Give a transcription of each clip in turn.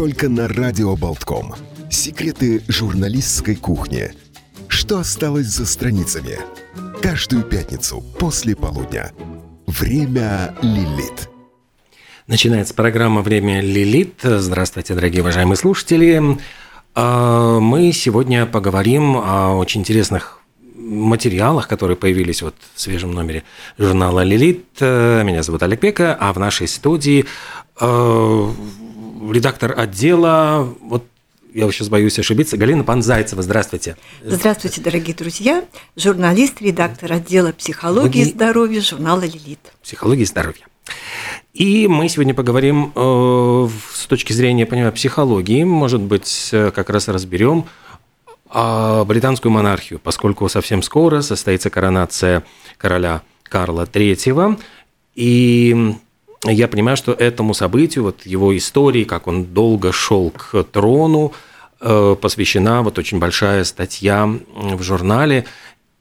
только на Радио Болтком. Секреты журналистской кухни. Что осталось за страницами? Каждую пятницу после полудня. Время Лилит. Начинается программа «Время Лилит». Здравствуйте, дорогие уважаемые слушатели. А, мы сегодня поговорим о очень интересных материалах, которые появились вот в свежем номере журнала «Лилит». Меня зовут Олег Пека, а в нашей студии э, редактор отдела, вот я сейчас боюсь ошибиться, Галина Панзайцева. Здравствуйте. Здравствуйте, дорогие друзья. Журналист, редактор отдела психологии и здоровья журнала «Лилит». Психологии и здоровья. И мы сегодня поговорим э, с точки зрения, понимаю, психологии, может быть, э, как раз разберем э, британскую монархию, поскольку совсем скоро состоится коронация короля Карла III, и я понимаю, что этому событию, вот его истории, как он долго шел к трону, э, посвящена вот очень большая статья в журнале.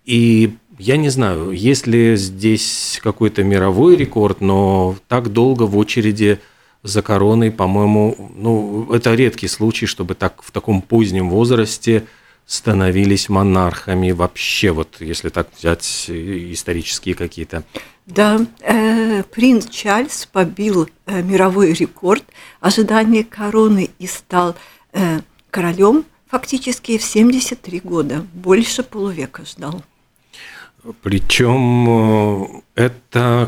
И я не знаю, есть ли здесь какой-то мировой рекорд, но так долго в очереди за короной, по-моему, ну, это редкий случай, чтобы так в таком позднем возрасте становились монархами вообще, вот если так взять исторические какие-то да, э, принц Чарльз побил э, мировой рекорд ожидания короны и стал э, королем фактически в 73 года. Больше полувека ждал. Причем э, это,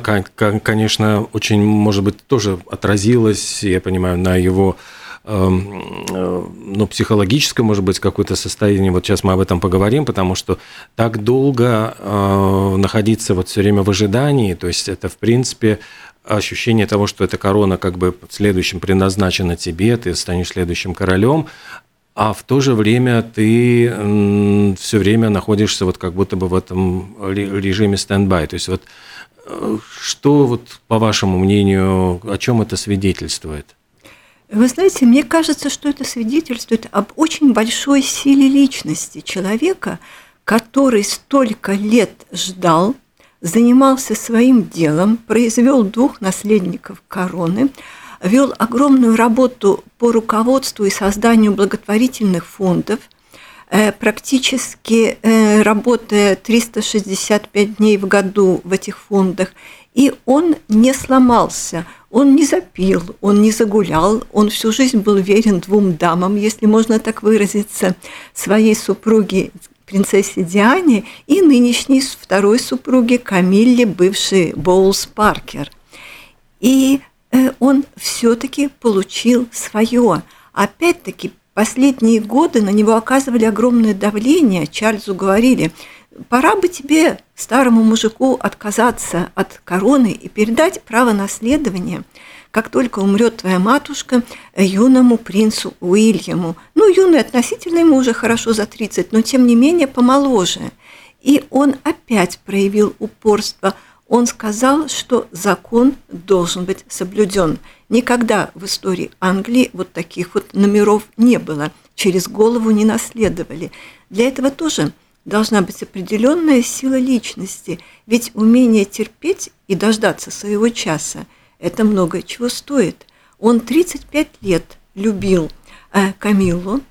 конечно, очень, может быть, тоже отразилось, я понимаю, на его э, ну, психологическое, может быть, какое-то состояние. Вот сейчас мы об этом поговорим, потому что так долго э, находиться вот все время в ожидании, то есть это, в принципе, ощущение того, что эта корона как бы следующим предназначена тебе, ты станешь следующим королем, а в то же время ты все время находишься вот как будто бы в этом режиме стендбай. То есть вот э, что вот по вашему мнению, о чем это свидетельствует? Вы знаете, мне кажется, что это свидетельствует об очень большой силе личности человека, который столько лет ждал, занимался своим делом, произвел двух наследников короны, вел огромную работу по руководству и созданию благотворительных фондов, э, практически э, работая 365 дней в году в этих фондах, и он не сломался – он не запил, он не загулял, он всю жизнь был верен двум дамам, если можно так выразиться, своей супруге принцессе Диане и нынешней второй супруге Камилле, бывшей Боулс Паркер. И э, он все-таки получил свое. Опять-таки, последние годы на него оказывали огромное давление. Чарльзу говорили, пора бы тебе, старому мужику, отказаться от короны и передать право наследования, как только умрет твоя матушка, юному принцу Уильяму. Ну, юный относительно ему уже хорошо за 30, но тем не менее помоложе. И он опять проявил упорство. Он сказал, что закон должен быть соблюден. Никогда в истории Англии вот таких вот номеров не было. Через голову не наследовали. Для этого тоже должна быть определенная сила личности, ведь умение терпеть и дождаться своего часа – это много чего стоит. Он 35 лет любил э, Камилу,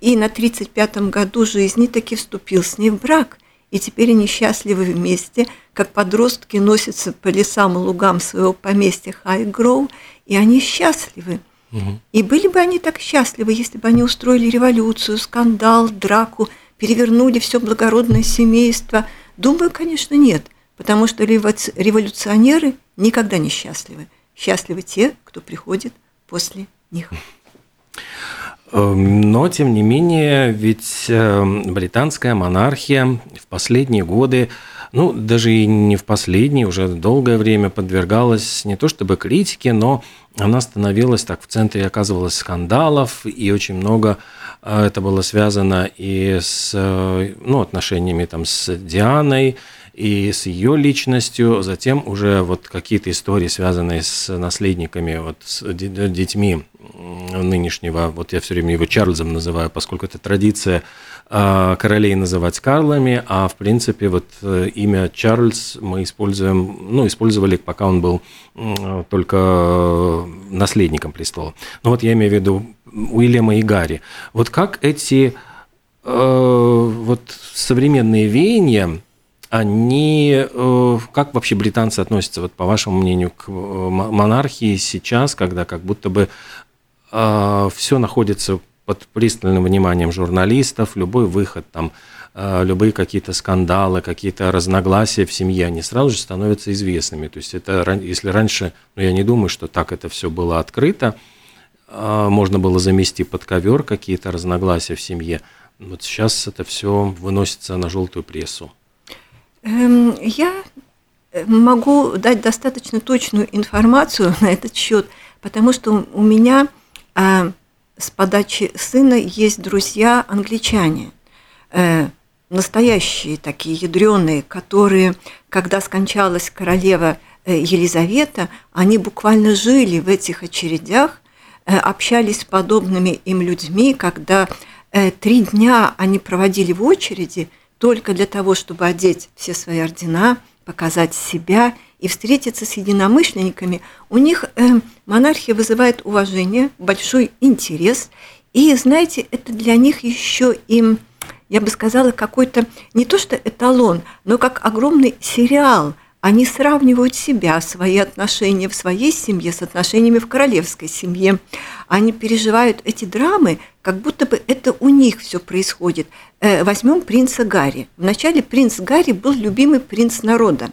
и на 35-м году жизни таки вступил с ней в брак. И теперь они счастливы вместе, как подростки носятся по лесам и лугам своего поместья Хайгроу, и они счастливы. Угу. И были бы они так счастливы, если бы они устроили революцию, скандал, драку – перевернули все благородное семейство? Думаю, конечно, нет, потому что революционеры никогда не счастливы. Счастливы те, кто приходит после них. Эм, но, тем не менее, ведь эм, британская монархия в последние годы, ну, даже и не в последние, уже долгое время подвергалась не то чтобы критике, но она становилась так в центре, оказывалась скандалов, и очень много а это было связано и с э, ну, отношениями там, с Дианой, и с ее личностью, затем уже вот какие-то истории, связанные с наследниками, вот с детьми нынешнего, вот я все время его Чарльзом называю, поскольку это традиция а, королей называть Карлами, а в принципе вот э, имя Чарльз мы используем, ну, использовали, пока он был только наследником престола. Но вот я имею в виду Уильяма и Гарри. Вот как эти э, вот современные веяния, они, э, как вообще британцы относятся, вот по вашему мнению, к э, монархии сейчас, когда как будто бы э, все находится под пристальным вниманием журналистов, любой выход там, э, любые какие-то скандалы, какие-то разногласия в семье, они сразу же становятся известными. То есть это, если раньше, ну я не думаю, что так это все было открыто, э, можно было замести под ковер какие-то разногласия в семье, вот сейчас это все выносится на желтую прессу. Эм, я могу дать достаточно точную информацию на этот счет, потому что у меня а, с подачи сына есть друзья англичане, э, настоящие такие ядреные, которые, когда скончалась королева э, Елизавета, они буквально жили в этих очередях, общались с подобными им людьми, когда три дня они проводили в очереди – только для того, чтобы одеть все свои ордена, показать себя и встретиться с единомышленниками, у них э, монархия вызывает уважение, большой интерес. И, знаете, это для них еще и, я бы сказала, какой-то не то что эталон, но как огромный сериал – они сравнивают себя, свои отношения в своей семье с отношениями в королевской семье. Они переживают эти драмы, как будто бы это у них все происходит. Э, возьмем принца Гарри. Вначале принц Гарри был любимый принц народа.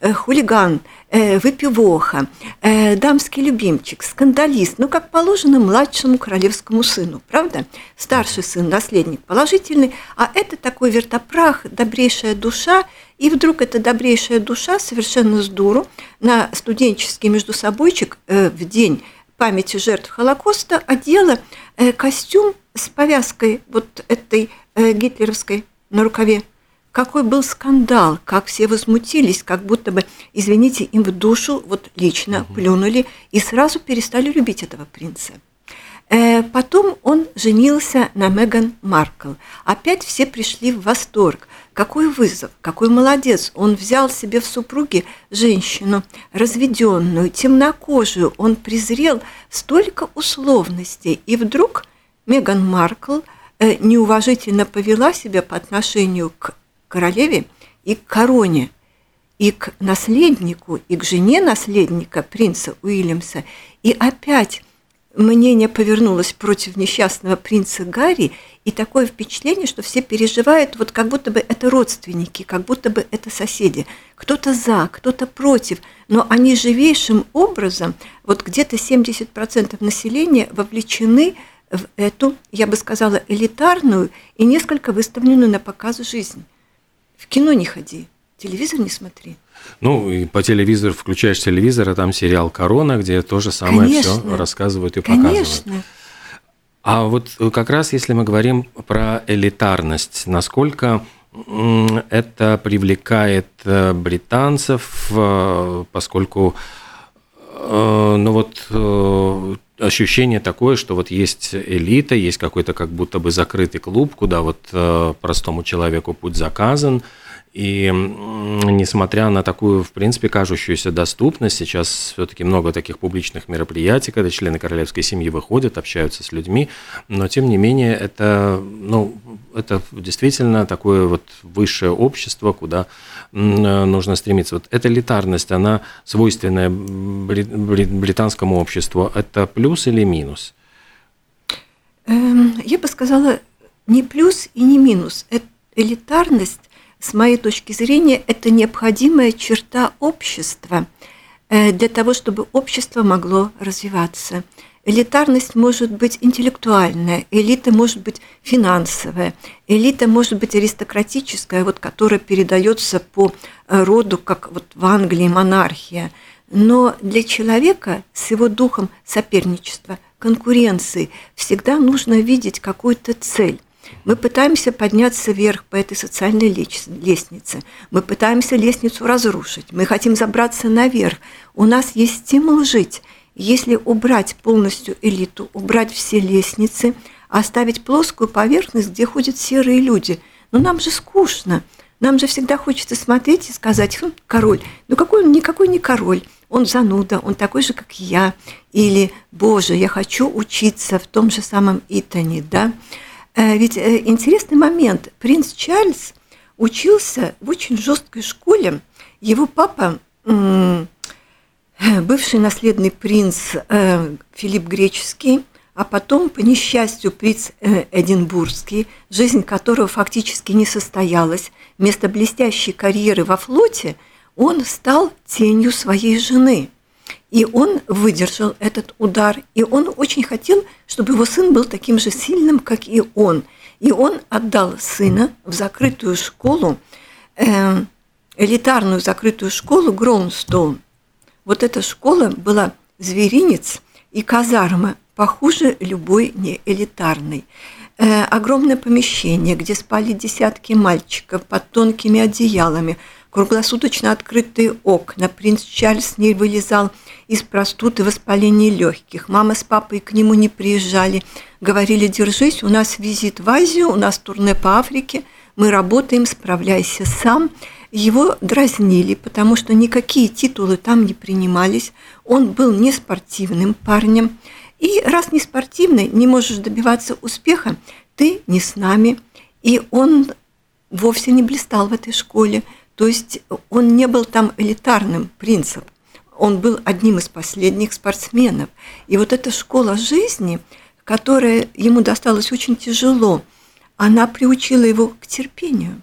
Э, хулиган, э, выпивоха, дамский любимчик, скандалист, ну, как положено младшему королевскому сыну, правда? Старший сын, наследник положительный, а это такой вертопрах, добрейшая душа, и вдруг эта добрейшая душа совершенно с дуру на студенческий междусобойчик э, в день памяти жертв Холокоста одела э, костюм с повязкой вот этой э, гитлеровской на рукаве. Какой был скандал, как все возмутились, как будто бы, извините, им в душу вот лично плюнули и сразу перестали любить этого принца. Э, потом он женился на Меган Маркл. Опять все пришли в восторг. Какой вызов, какой молодец. Он взял себе в супруги женщину, разведенную, темнокожую. Он презрел столько условностей. И вдруг Меган Маркл э, неуважительно повела себя по отношению к королеве и к короне, и к наследнику, и к жене наследника, принца Уильямса. И опять мнение повернулось против несчастного принца Гарри, и такое впечатление, что все переживают, вот как будто бы это родственники, как будто бы это соседи. Кто-то за, кто-то против, но они живейшим образом, вот где-то 70% населения вовлечены в эту, я бы сказала, элитарную и несколько выставленную на показ жизнь. В кино не ходи, телевизор не смотри. Ну, и по телевизору включаешь телевизор, а там сериал «Корона», где то же самое Конечно. все рассказывают и показывают. Конечно. А вот как раз если мы говорим про элитарность, насколько это привлекает э, британцев, э, поскольку э, ну вот ощущение такое, что вот есть элита, есть какой-то как будто бы закрытый клуб, куда вот простому человеку путь заказан, и несмотря на такую, в принципе, кажущуюся доступность, сейчас все-таки много таких публичных мероприятий, когда члены королевской семьи выходят, общаются с людьми, но тем не менее это, ну, это действительно такое вот высшее общество, куда нужно стремиться. Вот эта элитарность, она свойственная британскому обществу. Это плюс или минус? Эм, я бы сказала, не плюс и не минус. Элитарность с моей точки зрения, это необходимая черта общества э, для того, чтобы общество могло развиваться. Элитарность может быть интеллектуальная, элита может быть финансовая, элита может быть аристократическая, вот, которая передается по э, роду, как вот в Англии монархия. Но для человека с его духом соперничества, конкуренции всегда нужно видеть какую-то цель. Мы пытаемся подняться вверх по этой социальной лестнице. Мы пытаемся лестницу разрушить. Мы хотим забраться наверх. У нас есть стимул жить. Если убрать полностью элиту, убрать все лестницы, оставить плоскую поверхность, где ходят серые люди, ну нам же скучно. Нам же всегда хочется смотреть и сказать, хм, король, ну какой он, никакой не король. он зануда, он такой же, как я, или, боже, я хочу учиться в том же самом Итоне, да. Э, ведь э, интересный момент, принц Чарльз учился в очень жесткой школе, его папа, бывший наследный принц э, Филипп Греческий, а потом, по несчастью, принц Эдинбургский, жизнь которого фактически не состоялась, вместо блестящей карьеры во флоте – он стал тенью своей жены. И он выдержал этот удар, и он очень хотел, чтобы его сын был таким же сильным, как и он. И он отдал сына в закрытую школу, э, элитарную закрытую школу Гроунстоун. Вот эта школа была зверинец и казарма, похуже любой не элитарной. Э, огромное помещение, где спали десятки мальчиков под тонкими одеялами – круглосуточно открытые окна. Принц Чарльз не вылезал из простуд и воспаления легких. Мама с папой к нему не приезжали. Говорили, держись, у нас визит в Азию, у нас турне по Африке, мы работаем, справляйся сам. Его дразнили, потому что никакие титулы там не принимались. Он был не спортивным парнем. И раз не спортивный, не можешь добиваться успеха, ты не с нами. И он вовсе не блистал в этой школе. То есть он не был там элитарным принцем, он был одним из последних спортсменов. И вот эта школа жизни, которая ему досталась очень тяжело, она приучила его к терпению.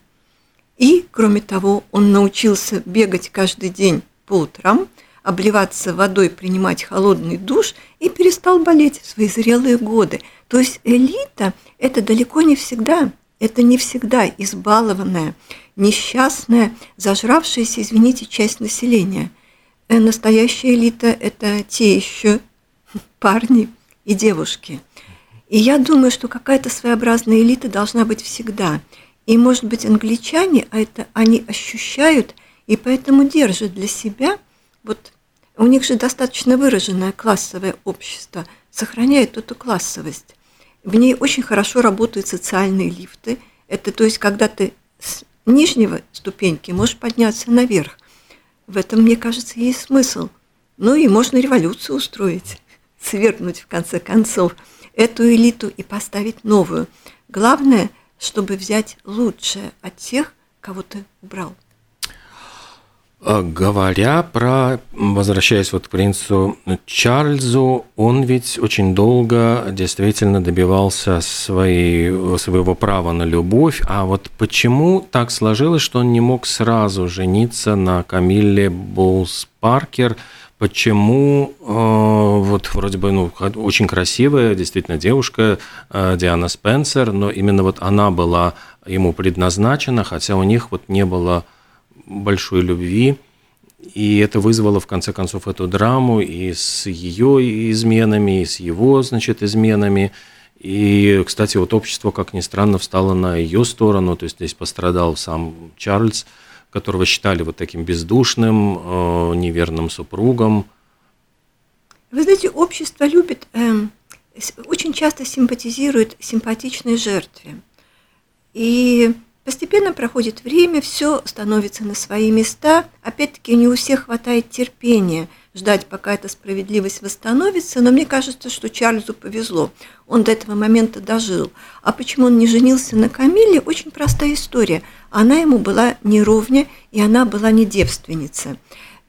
И, кроме того, он научился бегать каждый день по утрам, обливаться водой, принимать холодный душ и перестал болеть в свои зрелые годы. То есть элита – это далеко не всегда, это не всегда избалованная, несчастная, зажравшаяся, извините, часть населения. Э, настоящая элита – это те еще парни и девушки. И я думаю, что какая-то своеобразная элита должна быть всегда. И, может быть, англичане а это они ощущают и поэтому держат для себя, вот у них же достаточно выраженное классовое общество, сохраняет эту классовость. В ней очень хорошо работают социальные лифты. Это то есть, когда ты нижнего ступеньки можешь подняться наверх. В этом, мне кажется, есть смысл. Ну и можно революцию устроить, свергнуть в конце концов эту элиту и поставить новую. Главное, чтобы взять лучшее от тех, кого ты убрал. А, говоря про, возвращаясь вот к принцу Чарльзу, он ведь очень долго действительно добивался своей, своего права на любовь. А вот почему так сложилось, что он не мог сразу жениться на Камилле Боулс Паркер? Почему э, вот вроде бы ну, очень красивая действительно девушка э, Диана Спенсер, но именно вот она была ему предназначена, хотя у них вот не было большой любви, и это вызвало, в конце концов, эту драму и с ее изменами, и с его, значит, изменами. И, кстати, вот общество, как ни странно, встало на ее сторону, то есть здесь пострадал сам Чарльз, которого считали вот таким бездушным, э, неверным супругом. Вы знаете, общество любит, э, очень часто симпатизирует симпатичной жертве. И Постепенно проходит время, все становится на свои места. Опять-таки, не у всех хватает терпения ждать, пока эта справедливость восстановится, но мне кажется, что Чарльзу повезло. Он до этого момента дожил. А почему он не женился на Камиле? Очень простая история. Она ему была не ровня, и она была не девственница.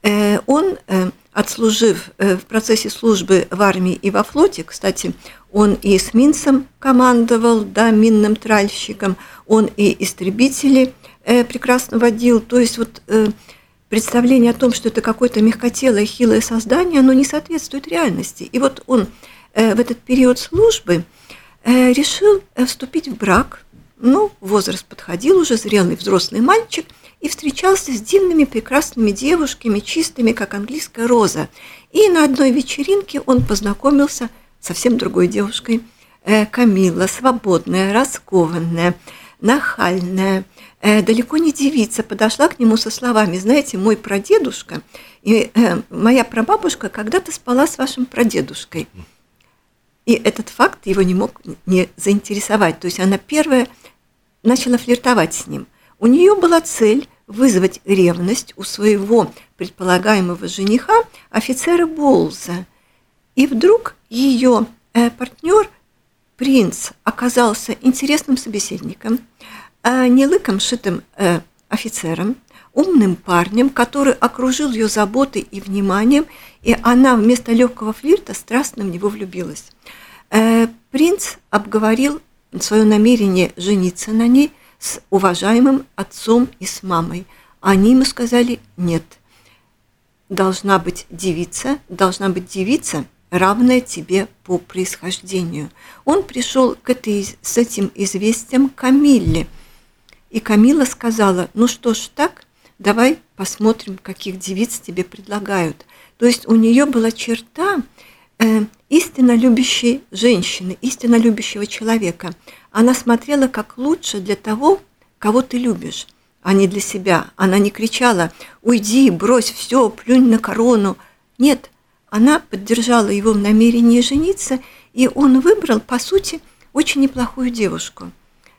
Э, он, э, отслужив э, в процессе службы в армии и во флоте, кстати, он и эсминцем командовал, да, минным тральщиком, он и истребители э, прекрасно водил. То есть вот э, представление о том, что это какое-то мягкотелое, хилое создание, оно не соответствует реальности. И вот он э, в этот период службы э, решил э, вступить в брак. Ну, возраст подходил, уже зрелый взрослый мальчик, и встречался с дивными прекрасными девушками, чистыми, как английская роза. И на одной вечеринке он познакомился совсем другой девушкой, э, Камила, свободная, раскованная, нахальная, э, далеко не девица, подошла к нему со словами, знаете, мой прадедушка и э, моя прабабушка когда-то спала с вашим прадедушкой. И этот факт его не мог не заинтересовать. То есть она первая начала флиртовать с ним. У нее была цель вызвать ревность у своего предполагаемого жениха, офицера Болза. И вдруг ее э, партнер, принц, оказался интересным собеседником, э, не лыком шитым э, офицером, умным парнем, который окружил ее заботой и вниманием, и она вместо легкого флирта страстно в него влюбилась. Принц обговорил свое намерение жениться на ней с уважаемым отцом и с мамой. Они ему сказали «нет». Должна быть девица, должна быть девица, равная тебе по происхождению. Он пришел к этой, с этим известием Камилле. И Камила сказала, ну что ж так, давай посмотрим, каких девиц тебе предлагают. То есть у нее была черта э, истинно любящей женщины, истинно любящего человека. Она смотрела как лучше для того, кого ты любишь, а не для себя. Она не кричала «Уйди, брось все, плюнь на корону». Нет, она поддержала его в намерении жениться, и он выбрал, по сути, очень неплохую девушку,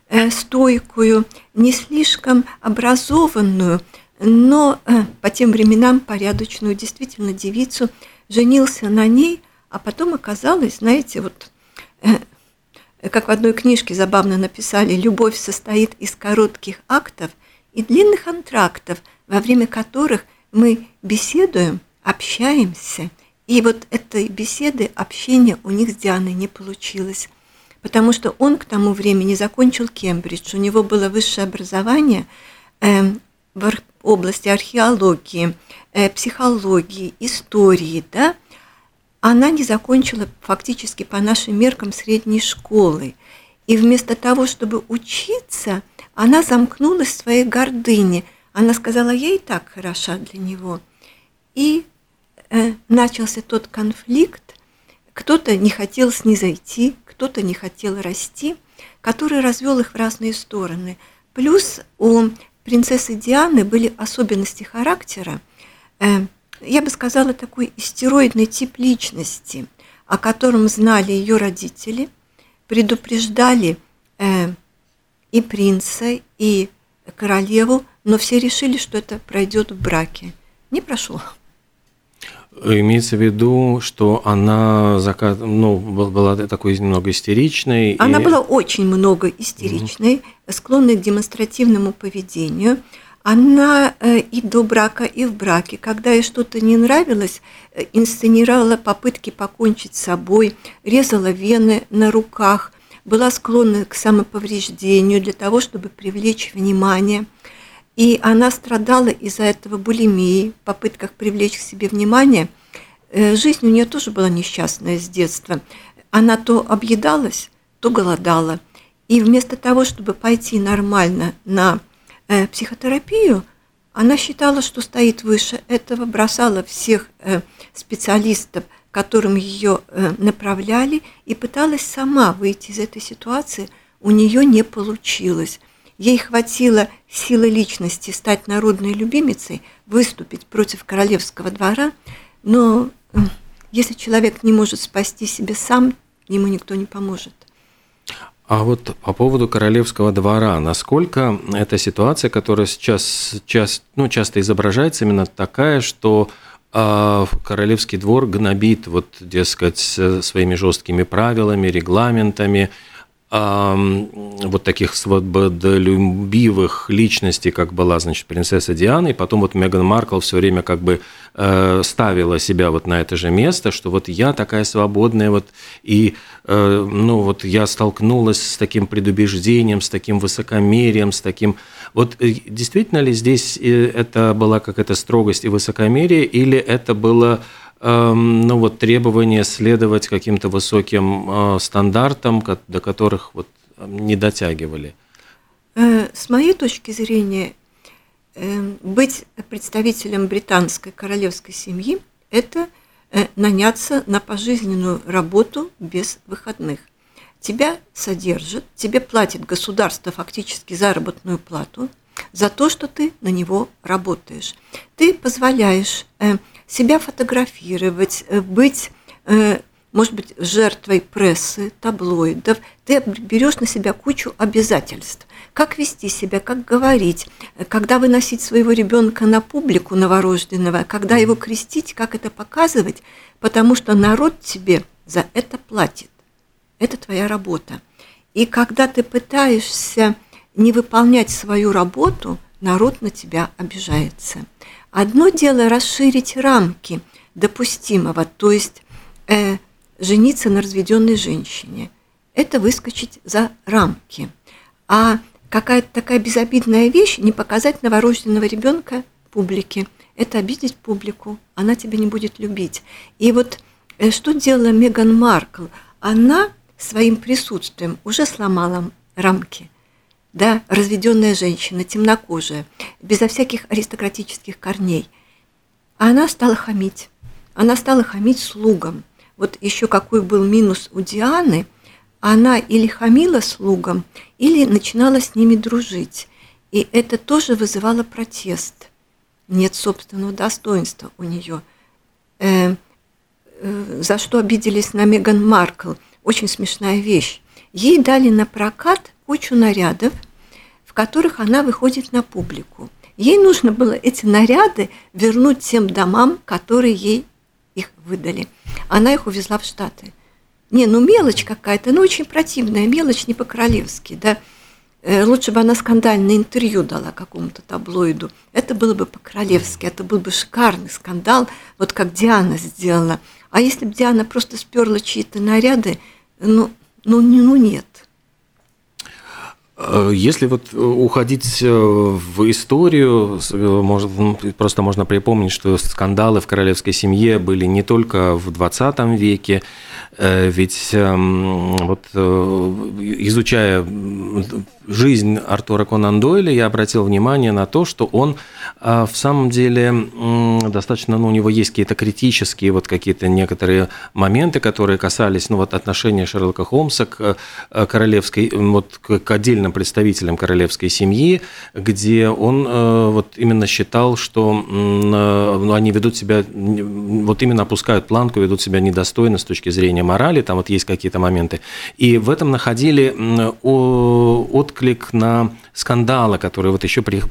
э, стойкую, не слишком образованную, но э, по тем временам порядочную, действительно девицу, женился на ней, а потом оказалось, знаете, вот э, как в одной книжке забавно написали, любовь состоит из коротких актов и длинных антрактов, во время которых мы беседуем, общаемся. И вот этой беседы, общения у них с Дианой не получилось, потому что он к тому времени закончил Кембридж, у него было высшее образование э, в области археологии, э, психологии, истории, да, она не закончила фактически по нашим меркам средней школы. И вместо того, чтобы учиться, она замкнулась в своей гордыне. Она сказала, я и так хороша для него. И начался тот конфликт. Кто-то не хотел снизойти, кто-то не хотел расти, который развел их в разные стороны. Плюс у принцессы Дианы были особенности характера. Э, я бы сказала, такой истероидный тип личности, о котором знали ее родители, предупреждали э, и принца, и королеву, но все решили, что это пройдет в браке. Не прошло. Имеется в виду, что она закат, ну, была такой немного истеричной. Она и... была очень много истеричной, угу. склонной к демонстративному поведению – она э, и до брака, и в браке, когда ей что-то не нравилось, э, инсценировала попытки покончить с собой, резала вены на руках, была склонна к самоповреждению для того, чтобы привлечь внимание. И она страдала из-за этого булимии, попытках привлечь к себе внимание. Э, жизнь у нее тоже была несчастная с детства. Она то объедалась, то голодала. И вместо того, чтобы пойти нормально на э, психотерапию, она считала, что стоит выше этого, бросала всех э, специалистов, которым ее э, направляли, и пыталась сама выйти из этой ситуации. У нее не получилось. Ей хватило силы личности стать народной любимицей, выступить против королевского двора, но если человек не может спасти себя сам, ему никто не поможет. А вот по поводу королевского двора, насколько эта ситуация, которая сейчас, сейчас ну, часто изображается, именно такая, что э, королевский двор гнобит, вот, дескать, своими жесткими правилами, регламентами, вот таких свободолюбивых личностей, как была, значит, принцесса Диана, и потом вот Меган Маркл все время как бы э, ставила себя вот на это же место, что вот я такая свободная, вот, и, э, ну, вот я столкнулась с таким предубеждением, с таким высокомерием, с таким... Вот э, действительно ли здесь это была какая-то строгость и высокомерие, или это было ну, вот, требование следовать каким-то высоким э, стандартам, до которых вот не дотягивали? Э, с моей точки зрения, э, быть представителем британской королевской семьи – это наняться на пожизненную работу без выходных. Тебя содержат, тебе платит государство фактически заработную плату за то, что ты на него работаешь. Ты позволяешь себя фотографировать, э, быть э, может быть, жертвой прессы, таблоидов, ты берешь на себя кучу обязательств. Как вести себя, как говорить, когда выносить своего ребенка на публику новорожденного, когда его крестить, как это показывать, потому что народ тебе за это платит. Это твоя работа. И когда ты пытаешься не выполнять свою работу, народ на тебя обижается. Одно дело расширить рамки допустимого, то есть э, жениться на разведенной женщине. Это выскочить за рамки. А какая-то такая безобидная вещь не показать новорожденного ребенка публике. Это обидеть публику, она тебя не будет любить. И вот э, что делала Меган Маркл? Она своим присутствием уже сломала рамки. Да, разведенная женщина, темнокожая, безо всяких аристократических корней. А она стала хамить. Она стала хамить слугам. Вот еще какой был минус у Дианы, она или хамила слугам, или начинала с ними дружить. И это тоже вызывало протест. Нет собственного достоинства у нее. Э, э, за что обиделись на Меган Маркл – очень смешная вещь. Ей дали на прокат кучу нарядов, которых она выходит на публику. Ей нужно было эти наряды вернуть тем домам, которые ей их выдали. Она их увезла в Штаты. Не, ну мелочь какая-то, ну очень противная мелочь, не по-королевски, да. Э, лучше бы она скандальное интервью дала какому-то таблоиду. Это было бы по-королевски, это был бы шикарный скандал, вот как Диана сделала. А если бы Диана просто сперла чьи-то наряды, ну, ну, ну нет. Э, если вот уходить э, в историю, э, может, ну, просто можно припомнить, что скандалы в королевской семье были не только в 20 веке, ведь эм, вот изучая жизнь Артура Конан Дойля, я обратил внимание на то, что он а, в самом деле достаточно, ну, у него есть какие-то критические вот какие-то некоторые моменты, которые касались, ну, вот отношения Шерлока Холмса к э, королевской, вот к отдельным представителям королевской семьи, где он э, вот именно считал, что э, ну, они ведут себя, вот именно опускают планку, ведут себя недостойно с точки зрения морали, там вот есть какие-то моменты. И в этом находили от отклик на скандалы, которые вот еще при,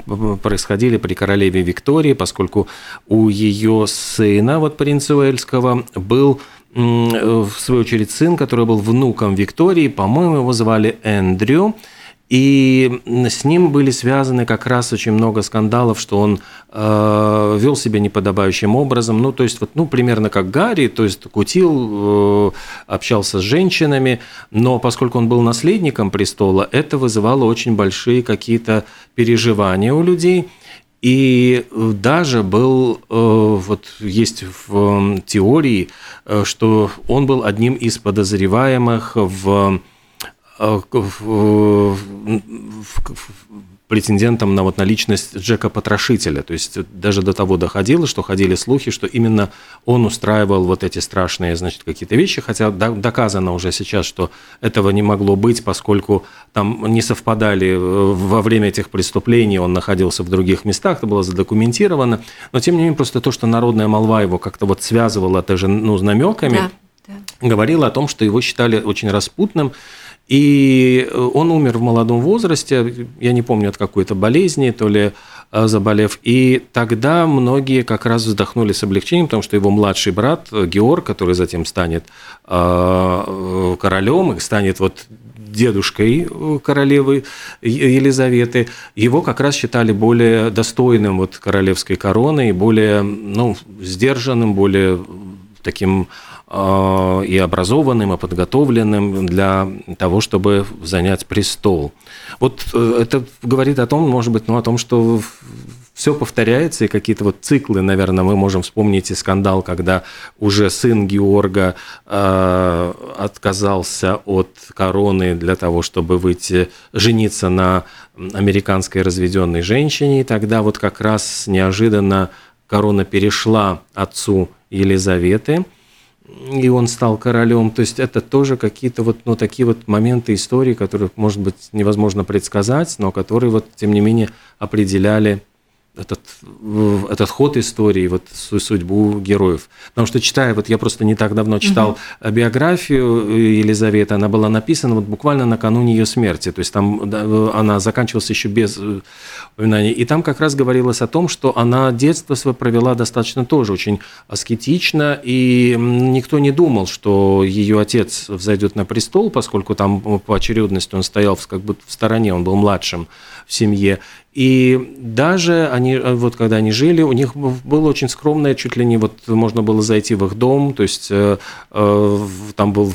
происходили при королеве Виктории, поскольку у ее сына, вот принца Уэльского, был в свою очередь сын, который был внуком Виктории, по-моему, его звали Эндрю, и с ним были связаны как раз очень много скандалов, что он э, вел себя неподобающим образом. Ну, то есть, вот, ну, примерно как Гарри, то есть кутил, э, общался с женщинами, но поскольку он был наследником престола, это вызывало очень большие какие-то переживания у людей. И даже был, э, вот есть в теории, э, что он был одним из подозреваемых в Э, претендентом на, вот, на личность Джека Потрошителя. То есть даже до того доходило, что ходили слухи, что именно он устраивал вот эти страшные, значит, какие-то вещи, хотя доказано уже сейчас, что этого не могло быть, поскольку там не совпадали э, во время этих преступлений, он находился в других местах, это было задокументировано, но тем не менее просто то, что народная молва его как-то вот связывала даже ну, с намеками, да, да. говорила о том, что его считали очень распутным, и э, он умер в молодом возрасте, я не помню от какой-то болезни, то ли э, заболев. И тогда многие как раз вздохнули с облегчением, потому что его младший брат э, Георг, который затем станет королем и станет вот дедушкой королевы Елизаветы, его как раз считали более достойным вот королевской короны и более ну, сдержанным, более таким и образованным, и подготовленным для того, чтобы занять престол. Вот э, это говорит о том, может быть, ну, о том, что все повторяется, и какие-то вот циклы, наверное, мы можем вспомнить и скандал, когда уже сын Георга э, отказался от короны для того, чтобы выйти, жениться на американской разведенной женщине, и тогда вот как раз неожиданно корона перешла отцу Елизаветы – и он стал королем. То есть это тоже какие-то вот, ну, такие вот моменты истории, которых, может быть, невозможно предсказать, но которые вот, тем не менее, определяли этот, этот ход истории, вот судьбу героев. Потому что читая, вот я просто не так давно читал угу. биографию Елизаветы, она была написана вот буквально накануне ее смерти, то есть там она заканчивалась еще без э, упоминаний, и там как раз говорилось о том, что она детство свое провела достаточно тоже очень аскетично, и никто не думал, что ее отец взойдет на престол, поскольку там по очередности он стоял как бы в стороне, он был младшим в семье. И даже они, э, вот когда они жили, у них было очень скромное, чуть ли не вот можно было зайти в их дом, то есть э, э, там был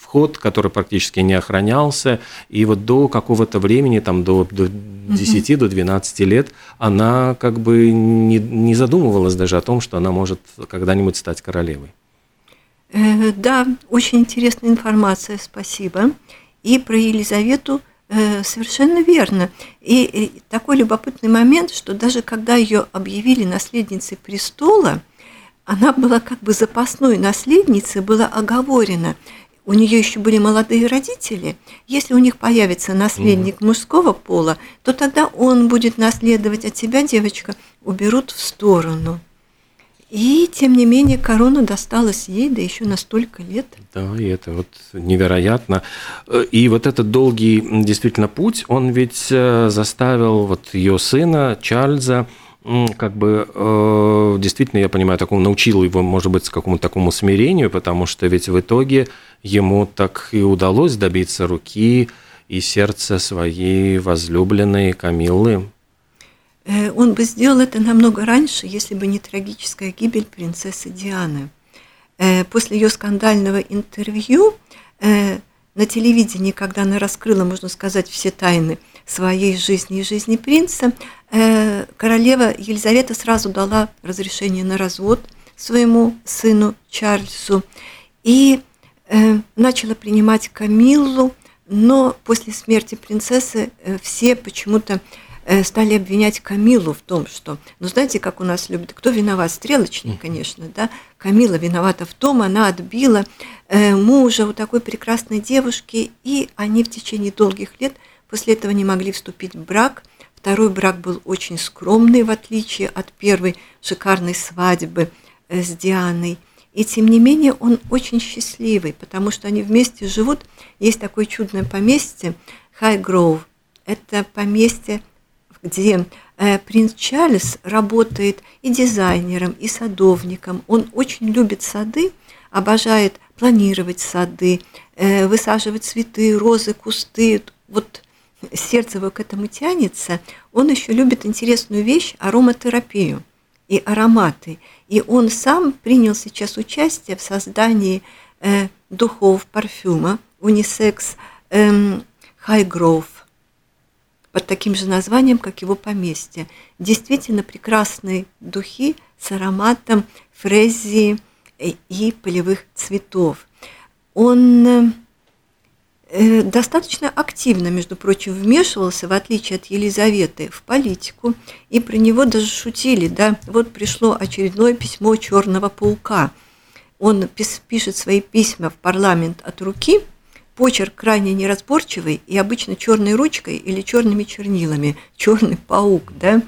вход, который практически не охранялся, и вот до какого-то времени, там до, до 10, угу. до 12 лет, она как бы не, не задумывалась даже о том, что она может когда-нибудь стать королевой. Э, да, очень интересная информация, спасибо. И про Елизавету – совершенно верно. И, и такой любопытный момент, что даже когда ее объявили наследницей престола, она была как бы запасной наследницей, было оговорено. У нее еще были молодые родители. Если у них появится наследник mm мужского пола, то тогда он будет наследовать, а тебя, девочка, уберут в сторону. И, тем не менее, корона досталась ей, да еще на столько лет. Да, и это вот невероятно. И вот этот долгий действительно путь, он ведь э, заставил вот ее сына Чарльза как бы э, действительно, я понимаю, такому научил его, может быть, какому-то такому смирению, потому что ведь в итоге ему так и удалось добиться руки и сердца своей возлюбленной Камиллы. Э, он бы сделал это намного раньше, если бы не трагическая гибель принцессы Дианы. Э, после ее скандального интервью э, на телевидении, когда она раскрыла, можно сказать, все тайны своей жизни и жизни принца, королева Елизавета сразу дала разрешение на развод своему сыну Чарльзу и начала принимать Камиллу, но после смерти принцессы все почему-то стали обвинять Камилу в том, что, ну знаете, как у нас любят, кто виноват? Стрелочник, конечно, да. Камила виновата в том, она отбила э, мужа у такой прекрасной девушки, и они в течение долгих лет после этого не могли вступить в брак. Второй брак был очень скромный, в отличие от первой шикарной свадьбы э, с Дианой. И тем не менее он очень счастливый, потому что они вместе живут. Есть такое чудное поместье Хайгроув. Это поместье где э, принц Чарльз работает и дизайнером, и садовником. Он очень любит сады, обожает планировать сады, э, высаживать цветы, розы, кусты. Вот сердце его к этому тянется. Он еще любит интересную вещь – ароматерапию и ароматы. И он сам принял сейчас участие в создании э, духов, парфюма, унисекс, эм, Highgrove под таким же названием, как его поместье. Действительно прекрасные духи с ароматом фрезии и полевых цветов. Он э, э, достаточно активно, между прочим, вмешивался, в отличие от Елизаветы, в политику, и про него даже шутили, да, вот пришло очередное письмо черного паука. Он пишет свои письма в парламент от руки – Почерк крайне неразборчивый и обычно черной ручкой или черными чернилами, черный паук, да.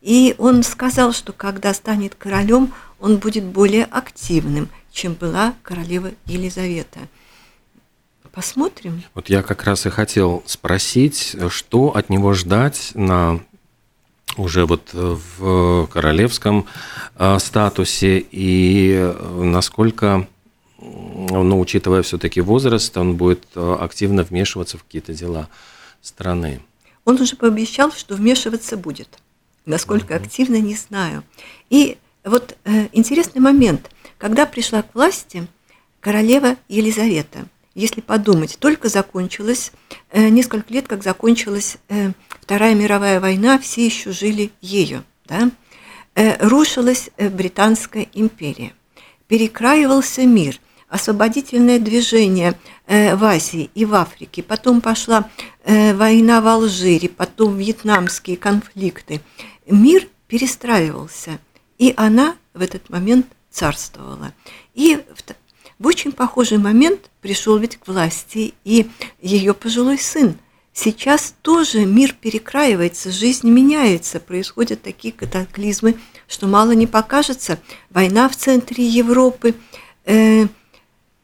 И он сказал, что когда станет королем, он будет более активным, чем была королева Елизавета. Посмотрим. Вот я как раз и хотел спросить, что от него ждать на уже вот в королевском э, статусе и э, насколько но учитывая все-таки возраст, он будет э, активно вмешиваться в какие-то дела страны. Он уже пообещал, что вмешиваться будет. Насколько угу. активно, не знаю. И вот э, интересный момент. Когда пришла к власти королева Елизавета, если подумать, только закончилась, э, несколько лет как закончилась э, Вторая мировая война, все еще жили ею. Да? Э, рушилась э, Британская империя, перекраивался мир – освободительное движение э, в Азии и в Африке, потом пошла э, война в Алжире, потом вьетнамские конфликты. Мир перестраивался, и она в этот момент царствовала. И в очень похожий момент пришел ведь к власти и ее пожилой сын сейчас тоже мир перекраивается, жизнь меняется, происходят такие катаклизмы, что мало не покажется. Война в центре Европы, э,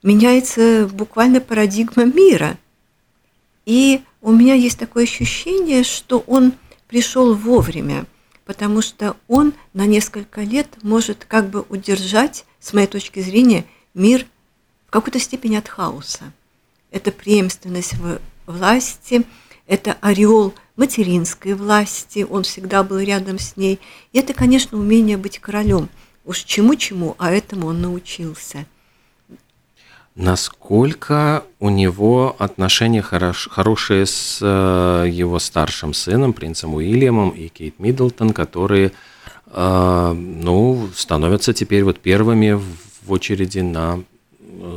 меняется буквально парадигма мира. И у меня есть такое ощущение, что он пришел вовремя, потому что он на несколько лет может как бы удержать, с моей точки зрения, мир в какой-то степени от хаоса. Это преемственность в власти, это ореол материнской власти, он всегда был рядом с ней. И это, конечно, умение быть королем. Уж чему-чему, а этому он научился – Насколько у него отношения хорош, хорошие с э, его старшим сыном, принцем Уильямом и Кейт Миддлтон, которые э, ну, становятся теперь вот первыми в очереди на,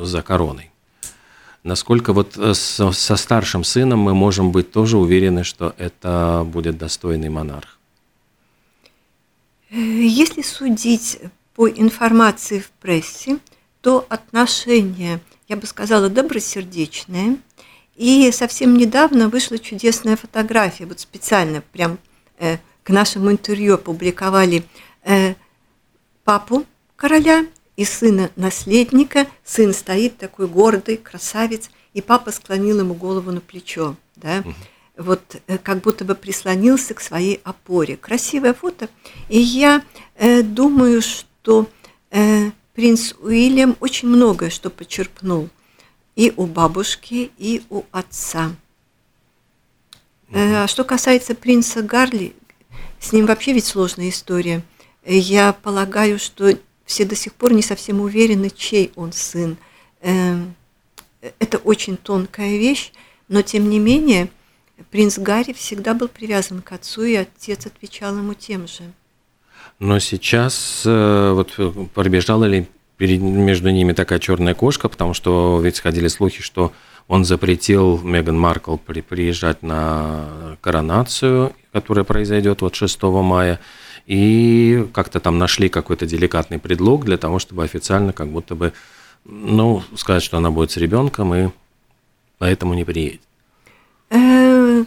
за короной. Насколько вот э, со, со старшим сыном мы можем быть тоже уверены, что это будет достойный монарх? Если судить по информации в прессе, то отношения я бы сказала, добросердечная. И совсем недавно вышла чудесная фотография, вот специально прям э, к нашему интервью опубликовали э, папу короля и сына наследника. Сын стоит такой гордый, красавец, и папа склонил ему голову на плечо, да, угу. вот э, как будто бы прислонился к своей опоре. Красивое фото. И я э, думаю, что э, принц Уильям очень многое что почерпнул и у бабушки, и у отца. А что касается принца Гарли, с ним вообще ведь сложная история. Я полагаю, что все до сих пор не совсем уверены, чей он сын. Эм, это очень тонкая вещь, но тем не менее принц Гарри всегда был привязан к отцу, и отец отвечал ему тем же. Но сейчас э, вот пробежала ли между ними такая черная кошка, потому что ведь ходили слухи, что он запретил Меган Маркл при, приезжать на коронацию, которая произойдет вот 6 мая, и как-то там нашли какой-то деликатный предлог для того, чтобы официально как будто бы, ну, сказать, что она будет с ребенком и поэтому не приедет. Э,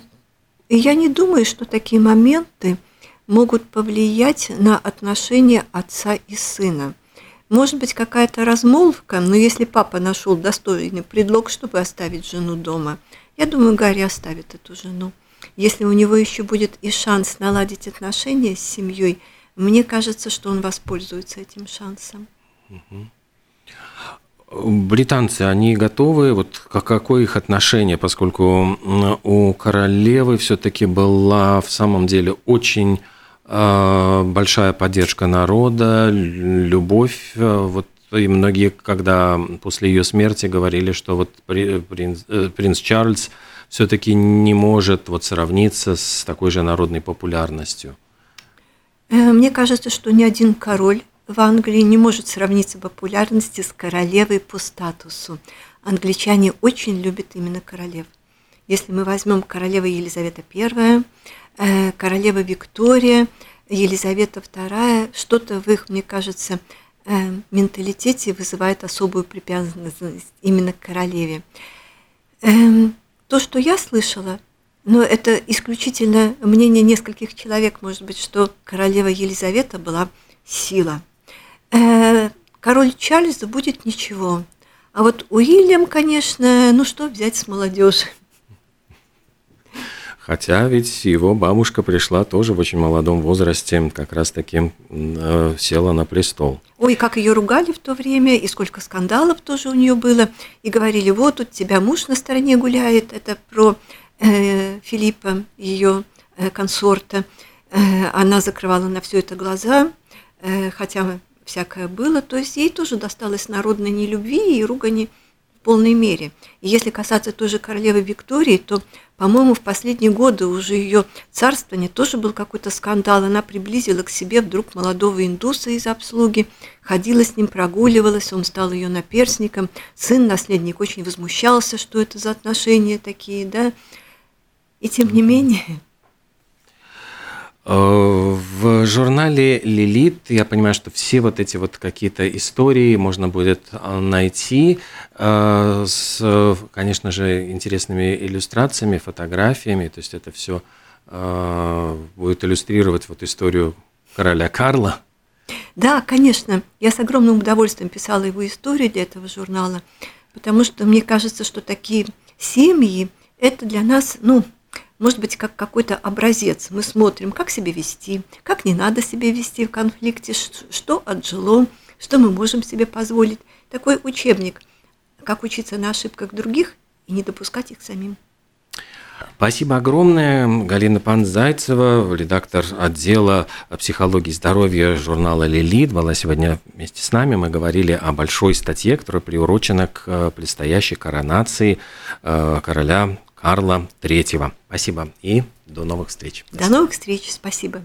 я не думаю, что такие моменты могут повлиять на отношения отца и сына. Может быть, какая-то размолвка, но если папа нашел достойный предлог, чтобы оставить жену дома, я думаю, Гарри оставит эту жену. Если у него еще будет и шанс наладить отношения с семьей, мне кажется, что он воспользуется этим шансом. Британцы, они готовы? Вот какое их отношение, поскольку у королевы все-таки была в самом деле очень большая поддержка народа, любовь. А, вот и многие, когда после ее смерти говорили, что вот принц, э, принц Чарльз все-таки не может вот сравниться с такой же народной популярностью. Э, мне кажется, что ни один король в Англии не может сравниться популярности с королевой по статусу. Англичане очень любят именно королев. Если мы возьмем королеву Елизавета I, Э, королева Виктория, Елизавета II, что-то в их, мне кажется, э, менталитете вызывает особую привязанность именно к королеве. Эм, то, что я слышала, но это исключительно мнение нескольких человек, может быть, что королева Елизавета была сила. Э, король Чарльз будет ничего. А вот Уильям, конечно, ну что взять с молодежи? Хотя ведь его бабушка пришла тоже в очень молодом возрасте, как раз таки э, села на престол. Ой, как ее ругали в то время, и сколько скандалов тоже у нее было. И говорили, вот тут тебя муж на стороне гуляет, это про э, Филиппа, ее э, консорта. Э, она закрывала на все это глаза, э, хотя всякое было. То есть ей тоже досталось народной нелюбви и ругани в полной мере. И если касаться той же королевы Виктории, то по-моему, в последние годы уже ее царствование тоже был какой-то скандал. Она приблизила к себе вдруг молодого индуса из обслуги, ходила с ним, прогуливалась, он стал ее наперсником. Сын, наследник, очень возмущался, что это за отношения такие, да. И тем не менее... В журнале «Лилит» я понимаю, что все вот эти вот какие-то истории можно будет найти с, конечно же, интересными иллюстрациями, фотографиями. То есть это все будет иллюстрировать вот историю короля Карла. Да, конечно. Я с огромным удовольствием писала его историю для этого журнала, потому что мне кажется, что такие семьи – это для нас, ну, может быть, как какой-то образец. Мы смотрим, как себя вести, как не надо себя вести в конфликте, что отжило, что мы можем себе позволить. Такой учебник, как учиться на ошибках других и не допускать их самим. Спасибо огромное. Галина Панзайцева, редактор отдела психологии и здоровья журнала «Лилит», была сегодня вместе с нами. Мы говорили о большой статье, которая приурочена к э, предстоящей коронации э, короля Карла III. Спасибо и до новых встреч. До новых встреч. Спасибо.